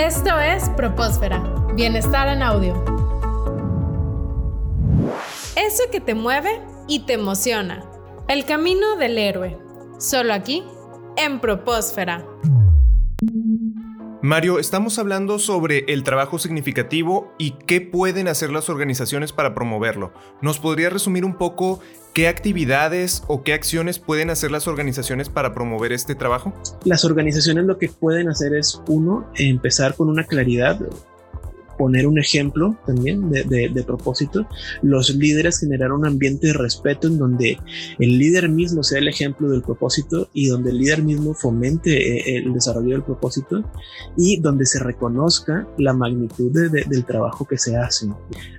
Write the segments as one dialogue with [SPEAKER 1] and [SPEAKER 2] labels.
[SPEAKER 1] Esto es Propósfera, Bienestar en Audio. Eso que te mueve y te emociona. El camino del héroe. Solo aquí, en Propósfera.
[SPEAKER 2] Mario, estamos hablando sobre el trabajo significativo y qué pueden hacer las organizaciones para promoverlo. ¿Nos podría resumir un poco qué actividades o qué acciones pueden hacer las organizaciones para promover este trabajo?
[SPEAKER 3] Las organizaciones lo que pueden hacer es, uno, empezar con una claridad poner un ejemplo también de, propósito, los líderes generar un ambiente de respeto en donde el líder mismo sea el ejemplo del propósito y donde el líder mismo fomente eh, el desarrollo del propósito y donde se reconozca la magnitud del trabajo que se hace.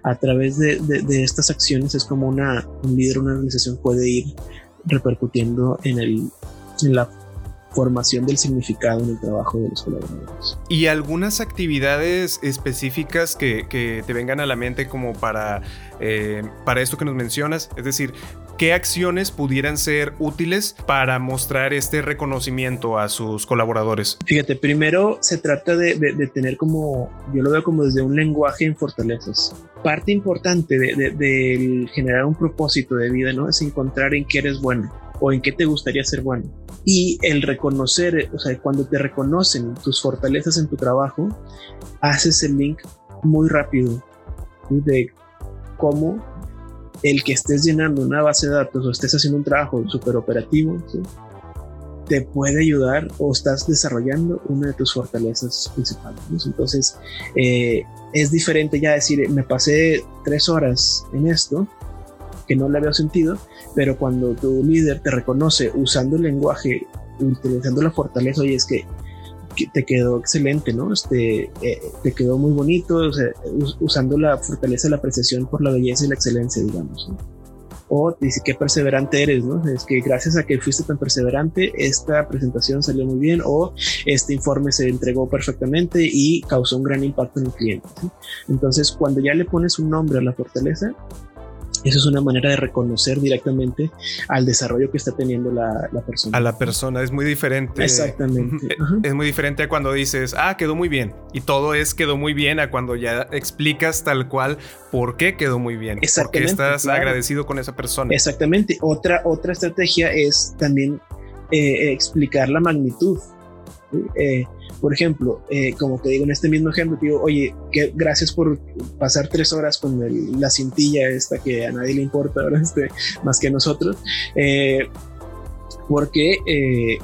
[SPEAKER 3] A través de, estas acciones es como una, un líder, una organización puede ir repercutiendo en, el, en la formación del significado en el trabajo de los colaboradores.
[SPEAKER 2] ¿Y algunas actividades específicas que, te vengan a la mente como para, eh, para esto que nos mencionas? Es decir, ¿qué acciones pudieran ser útiles para mostrar este reconocimiento a sus colaboradores?
[SPEAKER 3] Fíjate, primero se trata de, tener como, yo lo veo como desde un lenguaje en fortalezas. Parte importante de, generar un propósito de vida, ¿no? Es encontrar en qué eres bueno o en qué te gustaría ser bueno. Y el reconocer, o sea, cuando te reconocen tus fortalezas en tu trabajo, haces el link muy rápido de cómo el que estés llenando una base de datos o estés haciendo un trabajo súper operativo, te puede ayudar o estás desarrollando una de tus fortalezas principales. Entonces, eh, es diferente ya decir, me pasé tres horas en esto, que no le había sentido, pero cuando tu líder te reconoce usando el lenguaje, utilizando la fortaleza, oye, es que, te quedó excelente, ¿no? Este, eh, te quedó muy bonito, usando la fortaleza la apreciación por la belleza y la excelencia, digamos. O dice qué perseverante eres, ¿no? Es que gracias a que fuiste tan perseverante, esta presentación salió muy bien o este informe se entregó perfectamente y causó un gran impacto en el cliente. Entonces, cuando ya le pones un nombre a la fortaleza, eso es una manera de reconocer directamente al desarrollo que está teniendo la, persona.
[SPEAKER 2] A la persona, es muy diferente.
[SPEAKER 3] Exactamente.
[SPEAKER 2] Es muy diferente a cuando dices, ah, quedó muy bien. Y todo es quedó muy bien a cuando ya explicas tal cual por qué quedó muy bien. Porque estás agradecido con esa persona.
[SPEAKER 3] Exactamente. Otra, otra estrategia es también eh, explicar la magnitud. Eh, por ejemplo, eh, como te digo en este mismo ejemplo, digo, oye, gracias por pasar tres horas con la cintilla esta que a nadie le importa ahora, este, más que a nosotros. Eh, porque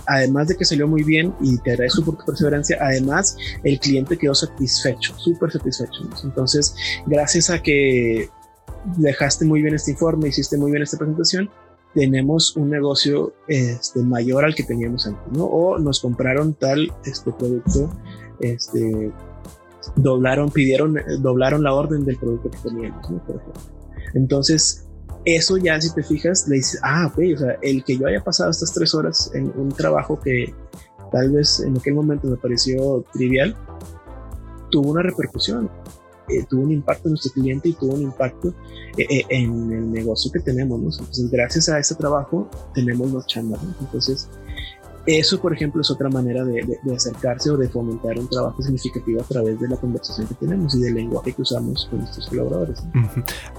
[SPEAKER 3] además de que salió muy bien y te agradezco por tu perseverancia, además el cliente quedó satisfecho, súper satisfecho. Entonces, gracias a que dejaste muy bien este informe, hiciste muy bien esta presentación, tenemos un negocio este, mayor al que teníamos antes, ¿no? O nos compraron tal este producto, este, doblaron, pidieron, doblaron la orden del producto que teníamos, ¿no? Por ejemplo. Entonces, eso ya si te fijas, le dices, ah, ok, o sea, el que yo haya pasado estas tres horas en un trabajo que tal vez en aquel momento me pareció trivial, tuvo una repercusión. Eh, tuvo un impacto en nuestro cliente y tuvo un impacto eh, eh, en el negocio que tenemos. Entonces, gracias a ese trabajo, tenemos los chambas. Entonces, eso, por ejemplo, es otra manera de, acercarse o de fomentar un trabajo significativo a través de la conversación que tenemos y del lenguaje que usamos con nuestros colaboradores.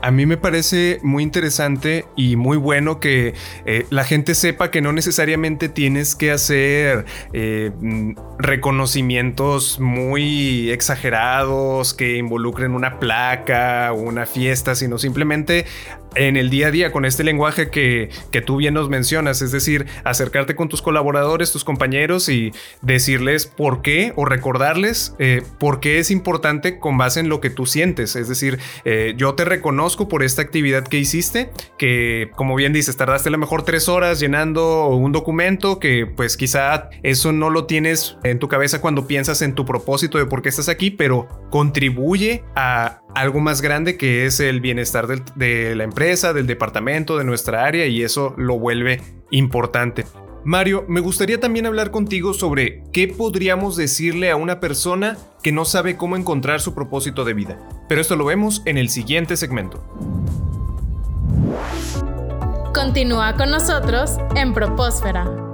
[SPEAKER 2] A mí me parece muy interesante y muy bueno que eh, la gente sepa que no necesariamente tienes que hacer eh, mm, reconocimientos muy exagerados que involucren una placa o una fiesta, sino simplemente en el día a día con este lenguaje que, que, tú bien nos mencionas, es decir, acercarte con tus colaboradores, tus compañeros y decirles por qué o recordarles eh, por qué es importante con base en lo que tú sientes. Es decir, eh, yo te reconozco por esta actividad que hiciste, que como bien dices, tardaste a lo mejor tres horas llenando un documento que pues quizá eso no lo tienes en tu cabeza cuando piensas en tu propósito de por qué estás aquí, pero contribuye a algo más grande que es el bienestar de la empresa, del departamento, de nuestra área y eso lo vuelve importante. Mario, me gustaría también hablar contigo sobre qué podríamos decirle a una persona que no sabe cómo encontrar su propósito de vida. Pero esto lo vemos en el siguiente segmento.
[SPEAKER 1] Continúa con nosotros en Propósfera.